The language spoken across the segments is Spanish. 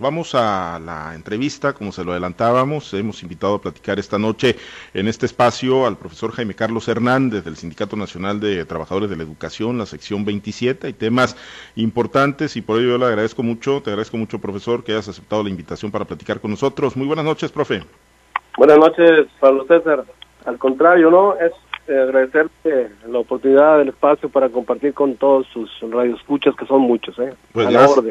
Vamos a la entrevista, como se lo adelantábamos, hemos invitado a platicar esta noche en este espacio al profesor Jaime Carlos Hernández del Sindicato Nacional de Trabajadores de la Educación, la sección 27, hay temas importantes y por ello yo le agradezco mucho, te agradezco mucho profesor que hayas aceptado la invitación para platicar con nosotros. Muy buenas noches, profe. Buenas noches, Pablo César. Al contrario, ¿no? Es eh, agradecerte la oportunidad del espacio para compartir con todos sus radioescuchas, que son muchos. ¿eh? Pues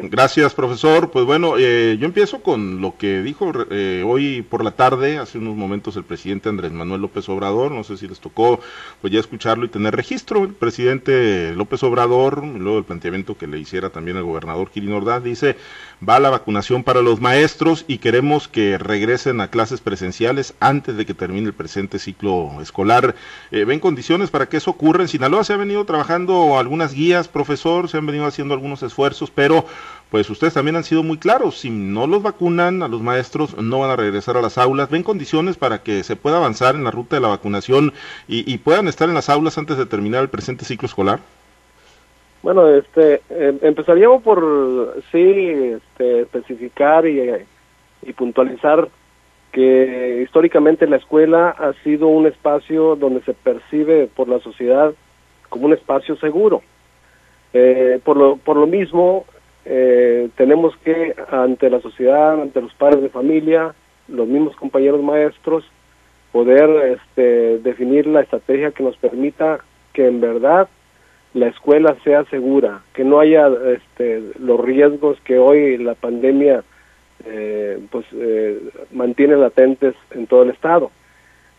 gracias, profesor. Pues bueno, eh, yo empiezo con lo que dijo eh, hoy por la tarde, hace unos momentos, el presidente Andrés Manuel López Obrador. No sé si les tocó pues ya escucharlo y tener registro. El presidente López Obrador, luego el planteamiento que le hiciera también el gobernador Kirin Ordaz, dice, va la vacunación para los maestros y queremos que regresen a clases presenciales antes de que termine el presente ciclo escolar. Eh, ven condiciones para que eso ocurra. En Sinaloa se ha venido trabajando algunas guías, profesor, se han venido haciendo algunos esfuerzos, pero pues ustedes también han sido muy claros, si no los vacunan a los maestros no van a regresar a las aulas. ¿Ven condiciones para que se pueda avanzar en la ruta de la vacunación y, puedan estar en las aulas antes de terminar el presente ciclo escolar? Bueno, este, em, empezaríamos por sí este, especificar y, y puntualizar que históricamente la escuela ha sido un espacio donde se percibe por la sociedad como un espacio seguro. Eh, por, lo, por lo mismo, eh, tenemos que, ante la sociedad, ante los padres de familia, los mismos compañeros maestros, poder este, definir la estrategia que nos permita que en verdad la escuela sea segura, que no haya este, los riesgos que hoy la pandemia eh, pues eh, mantiene latentes en todo el estado.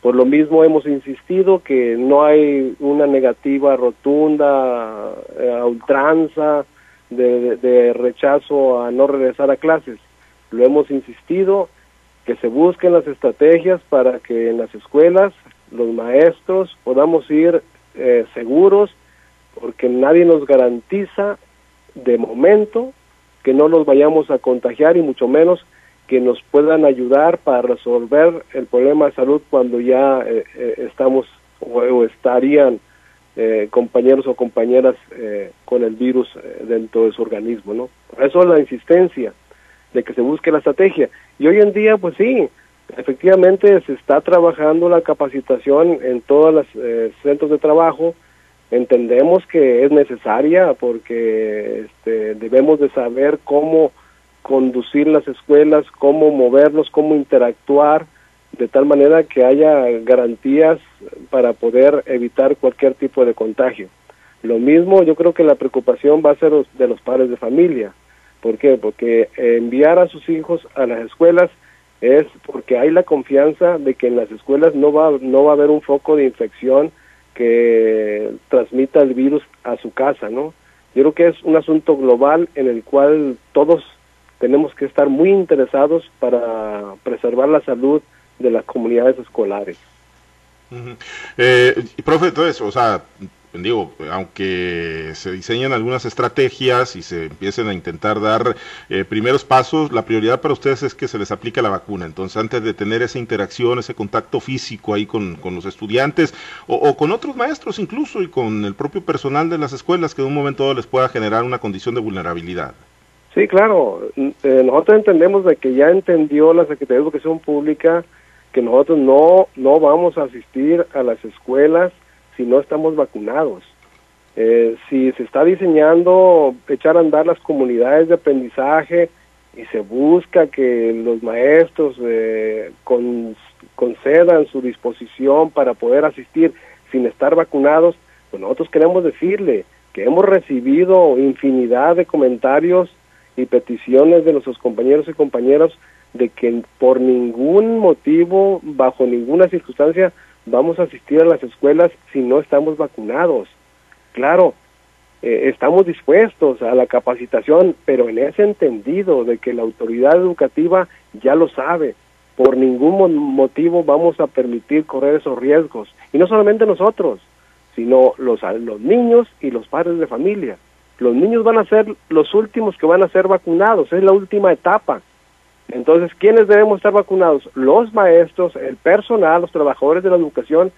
Por lo mismo hemos insistido que no hay una negativa rotunda, eh, a ultranza, de, rechazo a no regresar a clases. Lo hemos insistido que se busquen las estrategias para que en las escuelas los maestros podamos ir eh, seguros, porque nadie nos garantiza de momento que no nos vayamos a contagiar y mucho menos que nos puedan ayudar para resolver el problema de salud cuando ya eh, eh, estamos o, estarían eh, compañeros o compañeras con el virus dentro de su organismo, ¿no? Por eso la insistencia de que se busque la estrategia. Y hoy en día, pues sí, efectivamente se está trabajando la capacitación en todos los centros de trabajo, entendemos que es necesaria porque este, debemos de saber cómo conducir las escuelas, cómo movernos, cómo interactuar, de tal manera que haya garantías para poder evitar cualquier tipo de contagio. Lo mismo, yo creo que la preocupación va a ser de los padres de familia. ¿Por qué? Porque enviar a sus hijos a las escuelas es porque hay la confianza de que en las escuelas no va, no va a haber un foco de infección que transmita el virus a su casa, ¿no? Yo creo que es un asunto global en el cual todos tenemos que estar muy interesados para preservar la salud de las comunidades escolares. eh, profe, entonces, o sea, digo, aunque se diseñan algunas estrategias y se empiecen a intentar dar eh, primeros pasos, la prioridad para ustedes es que se les aplique la vacuna. Entonces, antes de tener esa interacción, ese contacto físico ahí con, con los estudiantes o, con otros maestros incluso y con el propio personal de las escuelas que de un momento dado les pueda generar una condición de vulnerabilidad. Sí, claro. Eh, nosotros entendemos de que ya entendió la Secretaría de Educación Pública que nosotros no, no vamos a asistir a las escuelas si no estamos vacunados. Eh, si se está diseñando echar a andar las comunidades de aprendizaje y se busca que los maestros eh, concedan su disposición para poder asistir sin estar vacunados, pues nosotros queremos decirle que hemos recibido infinidad de comentarios y peticiones de nuestros compañeros y compañeras de que por ningún motivo, bajo ninguna circunstancia, vamos a asistir a las escuelas si no estamos vacunados. Claro, eh, estamos dispuestos a la capacitación, pero en ese entendido de que la autoridad educativa ya lo sabe. Por ningún motivo vamos a permitir correr esos riesgos. Y no solamente nosotros, sino los, los niños y los padres de familia. Los niños van a ser los últimos que van a ser vacunados, es la última etapa. Entonces, ¿quiénes debemos estar vacunados? Los maestros, el personal, los trabajadores de la educación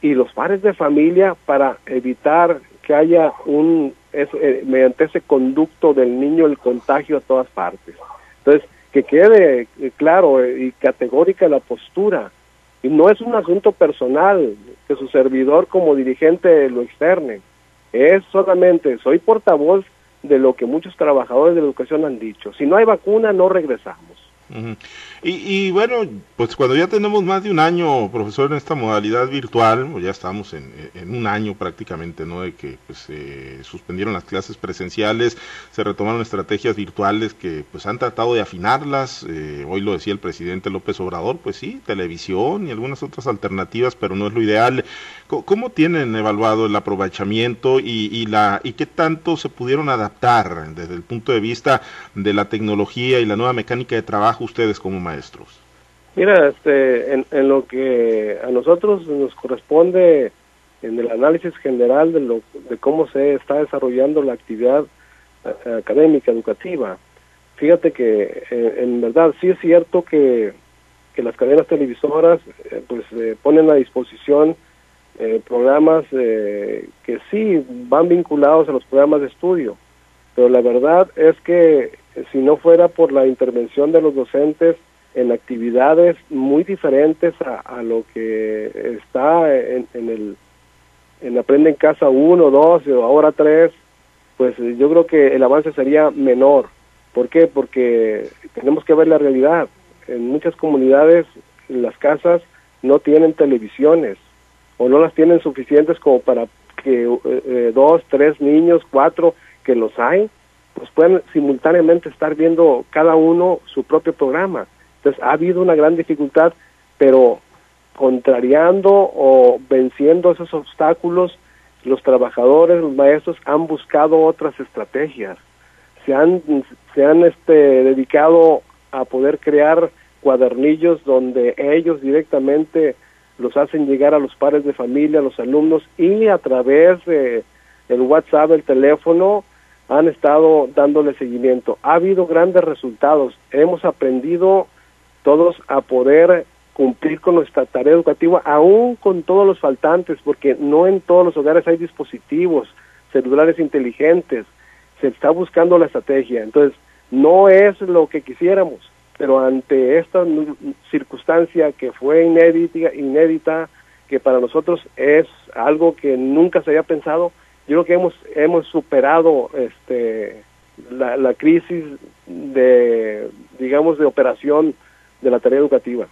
y los padres de familia para evitar que haya un, eh, mediante ese conducto del niño, el contagio a todas partes. Entonces, que quede eh, claro y categórica la postura. Y no es un asunto personal que su servidor como dirigente lo externe. Es solamente, soy portavoz de lo que muchos trabajadores de la educación han dicho. Si no hay vacuna, no regresamos y, bueno, pues cuando ya tenemos más de un año, profesor, en esta modalidad virtual, ya estamos en, un año prácticamente, ¿no? De que pues se suspendieron las clases presenciales, se retomaron estrategias virtuales que pues han tratado de afinarlas, eh, hoy lo decía el presidente López Obrador, pues sí, televisión y algunas otras alternativas, pero no es lo ideal. ¿Cómo, tienen evaluado el aprovechamiento y, y, la, y qué tanto se pudieron adaptar desde el punto de vista de la tecnología y la nueva mecánica de trabajo ustedes como maestros? Mira, este, en, lo que a nosotros nos corresponde en el análisis general de, lo, de cómo se está desarrollando la actividad eh, académica, educativa, fíjate que eh, en verdad sí es cierto que, que las cadenas televisoras eh, pues ponen a disposición programas que sí van vinculados a los programas de estudio, pero la verdad es que si no fuera por la intervención de los docentes en actividades muy diferentes a, lo que está en, el en Aprende en Casa 1, 2 o ahora 3, pues yo creo que el avance sería menor. ¿Por qué? Porque tenemos que ver la realidad. En muchas comunidades las casas no tienen televisiones o no las tienen suficientes como para que eh, eh, dos, tres niños, cuatro, que los hay, pues pueden simultáneamente estar viendo cada uno su propio programa. Entonces ha habido una gran dificultad, pero contrariando o venciendo esos obstáculos, los trabajadores, los maestros han buscado otras estrategias. Se han, se han este, dedicado a poder crear cuadernillos donde ellos directamente los hacen llegar a los padres de familia, a los alumnos y a través de el WhatsApp, el teléfono, han estado dándole seguimiento. Ha habido grandes resultados. Hemos aprendido todos a poder cumplir con nuestra tarea educativa, aún con todos los faltantes, porque no en todos los hogares hay dispositivos celulares inteligentes. Se está buscando la estrategia. Entonces, no es lo que quisiéramos, pero ante esta circunstancia que fue inédita, inédita que para nosotros es algo que nunca se había pensado, yo creo que hemos hemos superado este la, la crisis de digamos de operación de la tarea educativa.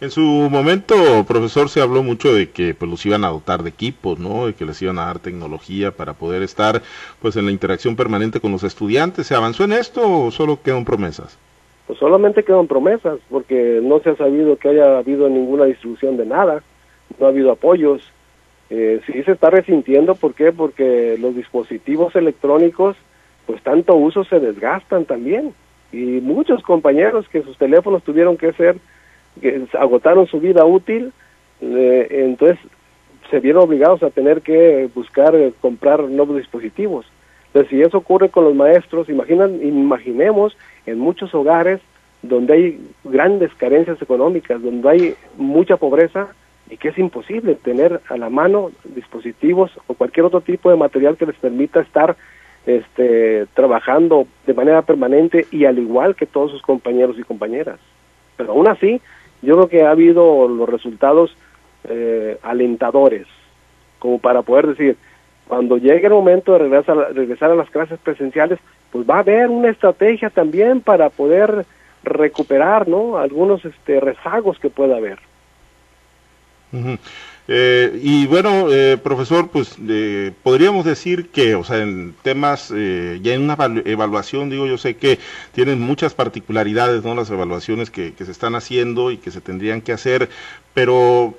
En su momento, profesor, se habló mucho de que pues los iban a dotar de equipos, ¿no? De que les iban a dar tecnología para poder estar pues en la interacción permanente con los estudiantes. ¿Se avanzó en esto o solo quedan promesas? Pues solamente quedan promesas, porque no se ha sabido que haya habido ninguna distribución de nada, no ha habido apoyos, eh, sí se está resintiendo, ¿por qué? Porque los dispositivos electrónicos, pues tanto uso se desgastan también. Y muchos compañeros que sus teléfonos tuvieron que ser, que agotaron su vida útil, eh, entonces se vieron obligados a tener que buscar eh, comprar nuevos dispositivos. Entonces, si eso ocurre con los maestros, imaginan, imaginemos en muchos hogares donde hay grandes carencias económicas, donde hay mucha pobreza, y que es imposible tener a la mano dispositivos o cualquier otro tipo de material que les permita estar este, trabajando de manera permanente y al igual que todos sus compañeros y compañeras. Pero aún así, yo creo que ha habido los resultados eh, alentadores, como para poder decir, cuando llegue el momento de regresar, regresar a las clases presenciales, pues va a haber una estrategia también para poder recuperar ¿no? algunos este, rezagos que pueda haber. Eh, y bueno, eh, profesor, pues eh, podríamos decir que, o sea, en temas, ya en una evaluación, digo, yo sé que tienen muchas particularidades, ¿no? Las evaluaciones que, que se están haciendo y que se tendrían que hacer, pero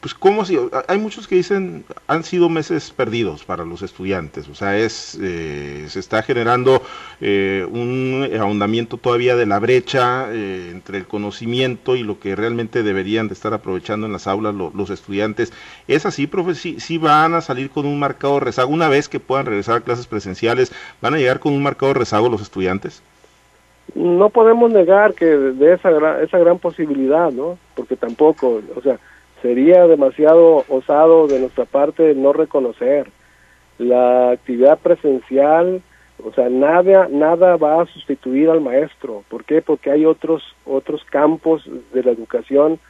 pues cómo si hay muchos que dicen han sido meses perdidos para los estudiantes o sea es eh, se está generando eh, un ahondamiento todavía de la brecha eh, entre el conocimiento y lo que realmente deberían de estar aprovechando en las aulas los estudiantes. Es así profe sí, van a salir con un marcado rezago una vez que puedan regresar a clases presenciales van a llegar con un marcado rezago los estudiantes no podemos negar que de esa esa gran posibilidad no porque tampoco o sea sería demasiado osado de nuestra parte no reconocer. La actividad presencial O sea, nada, nada va a sustituir al maestro. ¿Por qué? Porque hay otros, otros campos de la educación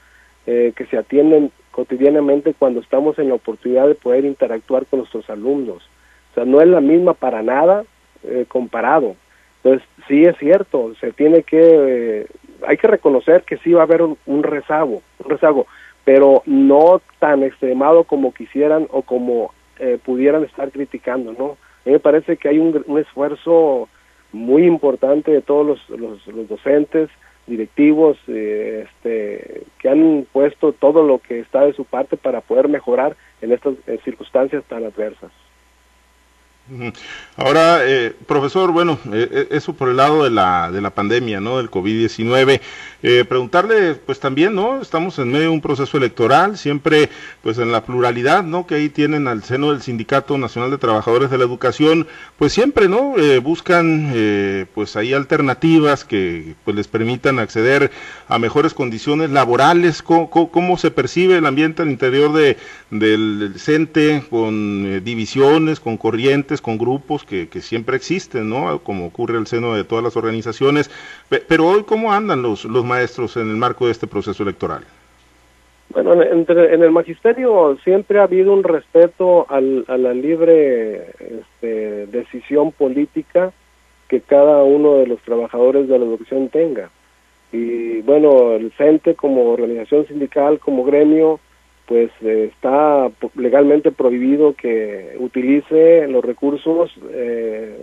eh, que se atienden cotidianamente cuando estamos en la oportunidad de poder interactuar con nuestros alumnos. O sea, no es la misma para nada eh, comparado. Entonces, sí es cierto, se tiene que, eh, hay que reconocer que sí va a haber un, rezago, un rezago, pero no tan extremado como quisieran o como eh, pudieran estar criticando, ¿no? A mí me parece que hay un, un esfuerzo muy importante de todos los, docentes, directivos, eh, este, que han puesto todo lo que está de su parte para poder mejorar en estas circunstancias tan adversas. Ahora, eh, profesor, bueno, eh, eh, eso por el lado de la, de la pandemia, ¿no? Del COVID-19. Preguntarle, pues también, ¿no? Estamos en medio de un proceso electoral, siempre, pues en la pluralidad, ¿no? Que ahí tienen al seno del Sindicato Nacional de Trabajadores de la Educación, pues siempre, ¿no? buscan, pues ahí alternativas que, pues les permitan acceder a mejores condiciones laborales. ¿Cómo, se percibe el ambiente al interior de, del CENTE con divisiones, con corrientes? con grupos que, siempre existen, ¿no? Como ocurre al seno de todas las organizaciones. Pero hoy, ¿cómo andan los maestros en el marco de este proceso electoral? Bueno, en, el magisterio siempre ha habido un respeto al, a la libre este, decisión política que cada uno de los trabajadores de la educación tenga. Y bueno, el CENTE como organización sindical, como gremio, pues está legalmente prohibido que utilice los recursos eh,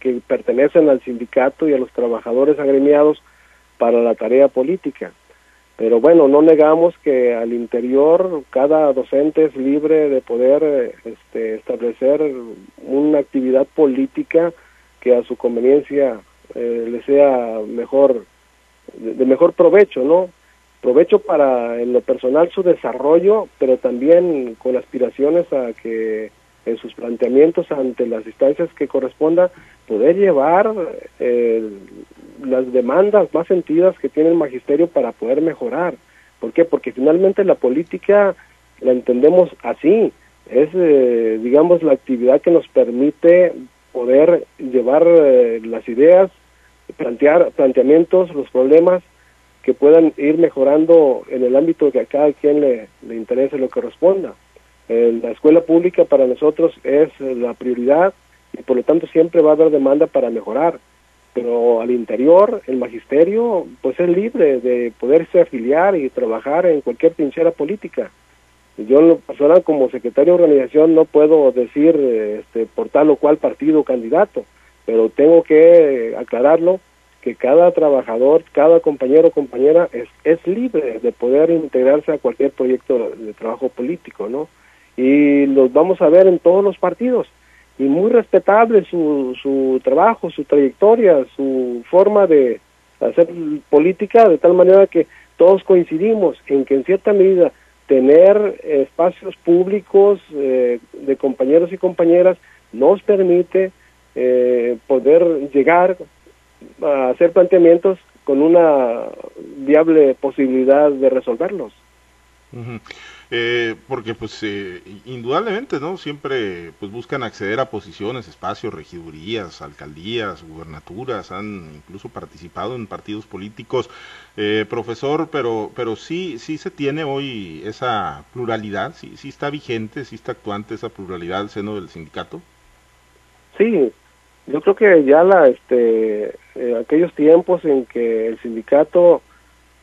que pertenecen al sindicato y a los trabajadores agremiados para la tarea política. Pero bueno, no negamos que al interior cada docente es libre de poder este, establecer una actividad política que a su conveniencia eh, le sea mejor, de mejor provecho, ¿no? provecho para en lo personal su desarrollo, pero también con aspiraciones a que en sus planteamientos ante las instancias que corresponda poder llevar eh, las demandas más sentidas que tiene el magisterio para poder mejorar. ¿Por qué? Porque finalmente la política la entendemos así, es eh, digamos la actividad que nos permite poder llevar eh, las ideas, plantear planteamientos, los problemas que puedan ir mejorando en el ámbito que a cada quien le, interese lo que corresponda. la escuela pública para nosotros es la prioridad y por lo tanto siempre va a haber demanda para mejorar. Pero al interior, el magisterio, pues es libre de poderse afiliar y trabajar en cualquier trinchera política. Yo, en lo personal, como secretario de organización, no puedo decir este, por tal o cual partido candidato, pero tengo que aclararlo que cada trabajador, cada compañero o compañera es, es libre de poder integrarse a cualquier proyecto de trabajo político, ¿no? Y los vamos a ver en todos los partidos. Y muy respetable su, su trabajo, su trayectoria, su forma de hacer política, de tal manera que todos coincidimos en que en cierta medida tener espacios públicos eh, de compañeros y compañeras nos permite eh, poder llegar a hacer planteamientos con una viable posibilidad de resolverlos. Eh, porque pues eh, indudablemente no siempre pues buscan acceder a posiciones espacios regidurías alcaldías gubernaturas han incluso participado en partidos políticos. Eh, profesor pero pero sí sí se tiene hoy esa pluralidad sí sí está vigente sí está actuante esa pluralidad al seno del sindicato. Sí yo creo que ya la este eh, aquellos tiempos en que el sindicato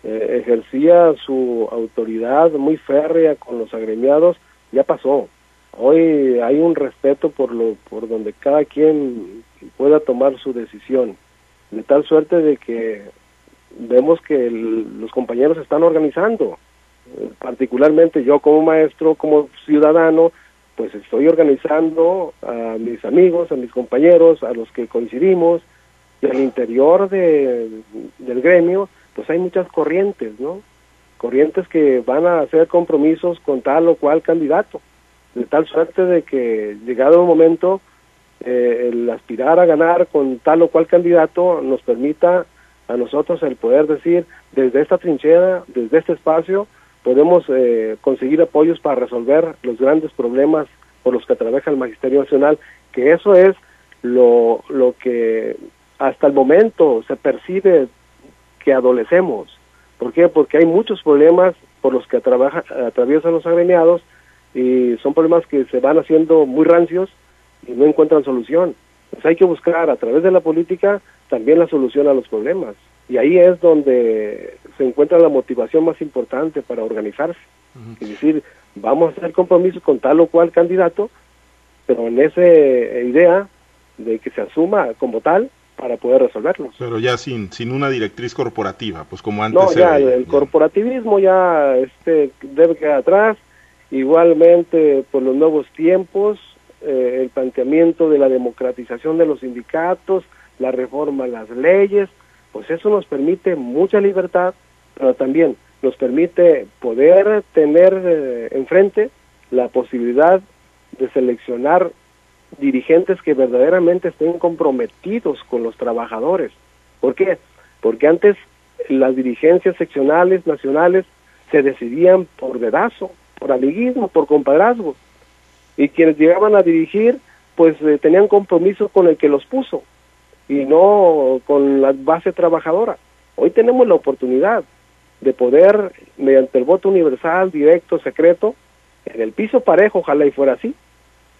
eh, ejercía su autoridad muy férrea con los agremiados ya pasó. Hoy hay un respeto por lo por donde cada quien pueda tomar su decisión. De tal suerte de que vemos que los compañeros están organizando. Eh, particularmente yo como maestro como ciudadano pues estoy organizando a mis amigos, a mis compañeros, a los que coincidimos, y al interior de, del gremio, pues hay muchas corrientes, ¿no? Corrientes que van a hacer compromisos con tal o cual candidato, de tal suerte de que llegado un momento, eh, el aspirar a ganar con tal o cual candidato nos permita a nosotros el poder decir, desde esta trinchera, desde este espacio, podemos eh, conseguir apoyos para resolver los grandes problemas por los que trabaja el Magisterio Nacional, que eso es lo, lo que hasta el momento se percibe que adolecemos. ¿Por qué? Porque hay muchos problemas por los que atraviesan los agremiados y son problemas que se van haciendo muy rancios y no encuentran solución. Pues hay que buscar a través de la política también la solución a los problemas. Y ahí es donde se encuentra la motivación más importante para organizarse. Es decir, vamos a hacer compromisos con tal o cual candidato, pero en esa idea de que se asuma como tal para poder resolverlos. Pero ya sin sin una directriz corporativa, pues como antes. No, ya el corporativismo ya este debe quedar atrás. Igualmente por los nuevos tiempos, eh, el planteamiento de la democratización de los sindicatos, la reforma a las leyes, pues eso nos permite mucha libertad, pero también nos permite poder tener eh, enfrente la posibilidad de seleccionar dirigentes que verdaderamente estén comprometidos con los trabajadores. ¿Por qué? Porque antes las dirigencias seccionales, nacionales, se decidían por dedazo, por amiguismo, por compadrazgo. Y quienes llegaban a dirigir, pues eh, tenían compromiso con el que los puso y no con la base trabajadora. Hoy tenemos la oportunidad de poder, mediante el voto universal, directo, secreto, en el piso parejo, ojalá y fuera así,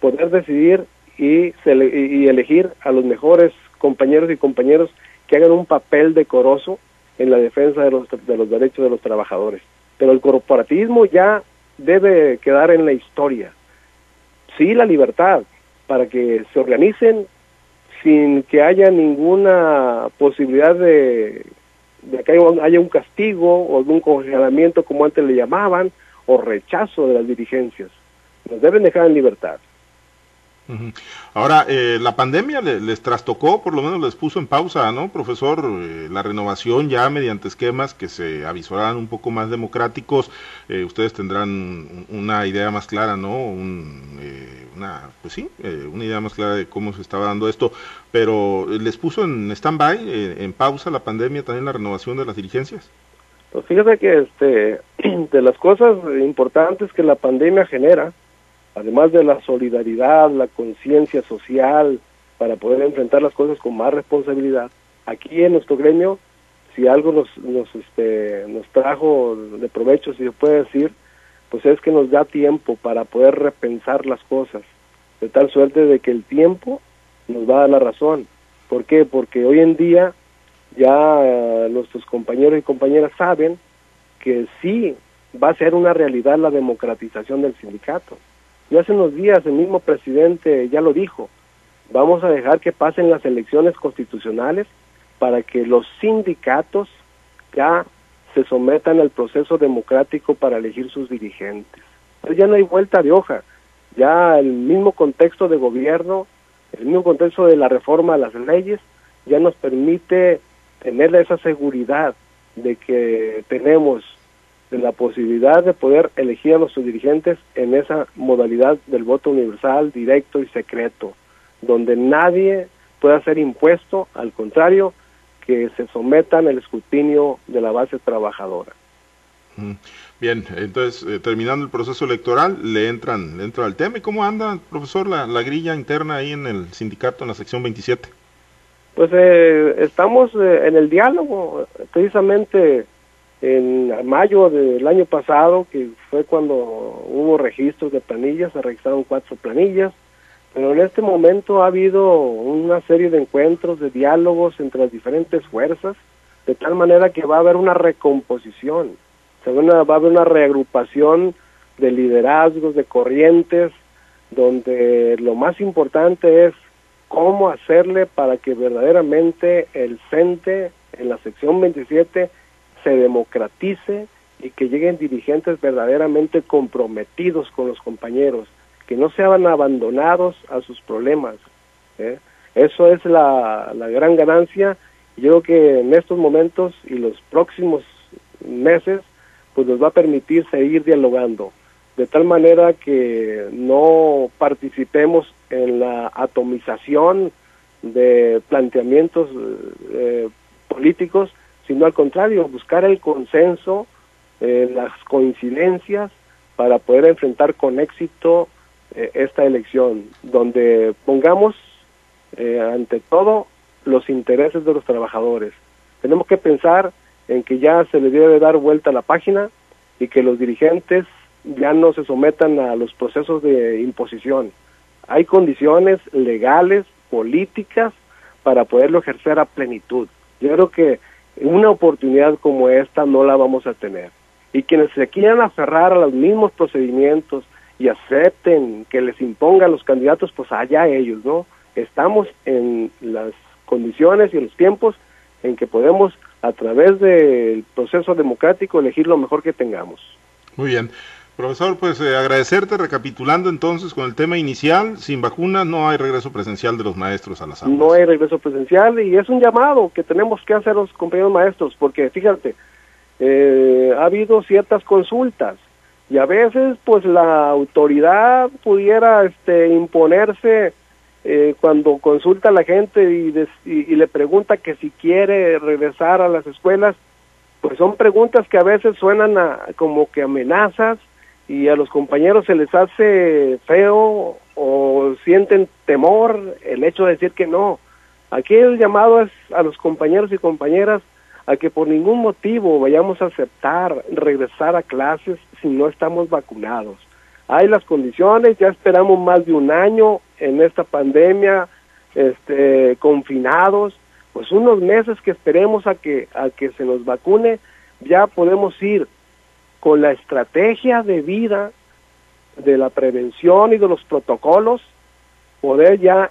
poder decidir y, y elegir a los mejores compañeros y compañeros que hagan un papel decoroso en la defensa de los, de los derechos de los trabajadores. Pero el corporativismo ya debe quedar en la historia. Sí, la libertad, para que se organicen sin que haya ninguna posibilidad de, de que haya un castigo o algún congelamiento como antes le llamaban, o rechazo de las dirigencias. Nos deben dejar en libertad. Ahora, eh, la pandemia les, trastocó, por lo menos les puso en pausa, ¿no, profesor? Eh, la renovación ya mediante esquemas que se avisorarán un poco más democráticos, eh, ustedes tendrán una idea más clara, ¿no? una, pues sí, una idea más clara de cómo se estaba dando esto, pero ¿les puso en stand-by, en pausa la pandemia también la renovación de las dirigencias? Pues fíjate que este, de las cosas importantes que la pandemia genera, además de la solidaridad, la conciencia social, para poder enfrentar las cosas con más responsabilidad. Aquí en nuestro gremio, si algo nos, nos, este, nos trajo de provecho, si se puede decir, pues es que nos da tiempo para poder repensar las cosas, de tal suerte de que el tiempo nos va a dar la razón. ¿Por qué? Porque hoy en día ya eh, nuestros compañeros y compañeras saben que sí va a ser una realidad la democratización del sindicato. Y hace unos días el mismo presidente ya lo dijo, vamos a dejar que pasen las elecciones constitucionales para que los sindicatos ya se sometan al proceso democrático para elegir sus dirigentes. Pero ya no hay vuelta de hoja, ya el mismo contexto de gobierno, el mismo contexto de la reforma a las leyes, ya nos permite tener esa seguridad de que tenemos de la posibilidad de poder elegir a nuestros dirigentes en esa modalidad del voto universal, directo y secreto, donde nadie pueda ser impuesto, al contrario, que se sometan al escrutinio de la base trabajadora. Bien, entonces, eh, terminando el proceso electoral, le entran le entra al tema. ¿Y cómo anda, profesor, la, la, grilla interna ahí en el sindicato, en la sección 27? Pues eh, estamos eh, en el diálogo, precisamente en mayo del año pasado, que fue cuando hubo registros de planillas, se registraron cuatro planillas, pero en este momento ha habido una serie de encuentros, de diálogos entre las diferentes fuerzas, de tal manera que va a haber una recomposición, se va, va a haber una reagrupación de liderazgos, de corrientes, donde lo más importante es cómo hacerle para que verdaderamente el CENTE en la sección 27 se democratice y que lleguen dirigentes verdaderamente comprometidos con los compañeros, que no sean abandonados a sus problemas. ¿eh? Eso es la, la gran ganancia. Yo creo que en estos momentos y los próximos meses, pues nos va a permitir seguir dialogando, de tal manera que no participemos en la atomización de planteamientos eh, políticos, sino al contrario, buscar el consenso, eh, las coincidencias para poder enfrentar con éxito eh, esta elección, donde pongamos eh, ante todo los intereses de los trabajadores. Tenemos que pensar en que ya se le debe dar vuelta la página y que los dirigentes ya no se sometan a los procesos de imposición. Hay condiciones legales, políticas, para poderlo ejercer a plenitud. Yo creo que una oportunidad como esta no la vamos a tener. Y quienes se quieran aferrar a los mismos procedimientos y acepten que les impongan los candidatos, pues allá ellos, ¿no? Estamos en las condiciones y los tiempos en que podemos, a través del proceso democrático, elegir lo mejor que tengamos. Muy bien. Profesor, pues eh, agradecerte, recapitulando entonces con el tema inicial, sin vacuna no hay regreso presencial de los maestros a las aulas. No hay regreso presencial y es un llamado que tenemos que hacer los compañeros maestros, porque fíjate, eh, ha habido ciertas consultas y a veces pues la autoridad pudiera este, imponerse eh, cuando consulta a la gente y, y le pregunta que si quiere regresar a las escuelas, pues son preguntas que a veces suenan a, como que amenazas y a los compañeros se les hace feo o sienten temor el hecho de decir que no. Aquí el llamado es a los compañeros y compañeras a que por ningún motivo vayamos a aceptar regresar a clases si no estamos vacunados. Hay las condiciones, ya esperamos más de un año en esta pandemia, este, confinados, pues unos meses que esperemos a que, a que se nos vacune, ya podemos ir con la estrategia de vida de la prevención y de los protocolos, poder ya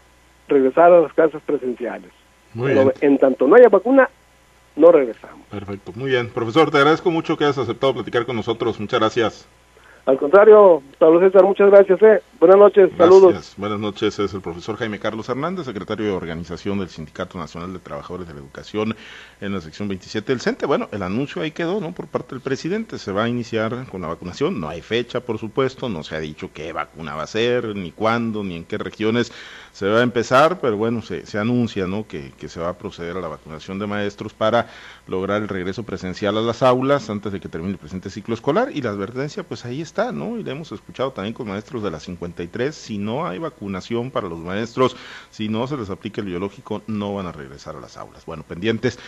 regresar a las clases presenciales. Pero en tanto no haya vacuna, no regresamos. Perfecto, muy bien. Profesor, te agradezco mucho que hayas aceptado platicar con nosotros. Muchas gracias. Al contrario, Pablo César, muchas gracias. Eh. Buenas noches, saludos. Buenas noches, es el profesor Jaime Carlos Hernández, secretario de organización del Sindicato Nacional de Trabajadores de la Educación en la sección 27 del CENTE. Bueno, el anuncio ahí quedó, ¿no? Por parte del presidente, se va a iniciar con la vacunación. No hay fecha, por supuesto, no se ha dicho qué vacuna va a ser, ni cuándo, ni en qué regiones se va a empezar, pero bueno, se, se anuncia, ¿no? Que, que se va a proceder a la vacunación de maestros para lograr el regreso presencial a las aulas antes de que termine el presente ciclo escolar. Y la advertencia, pues ahí está ¿no? Y le hemos escuchado también con maestros de la 53, si no hay vacunación para los maestros, si no se les aplica el biológico, no van a regresar a las aulas. Bueno, pendientes.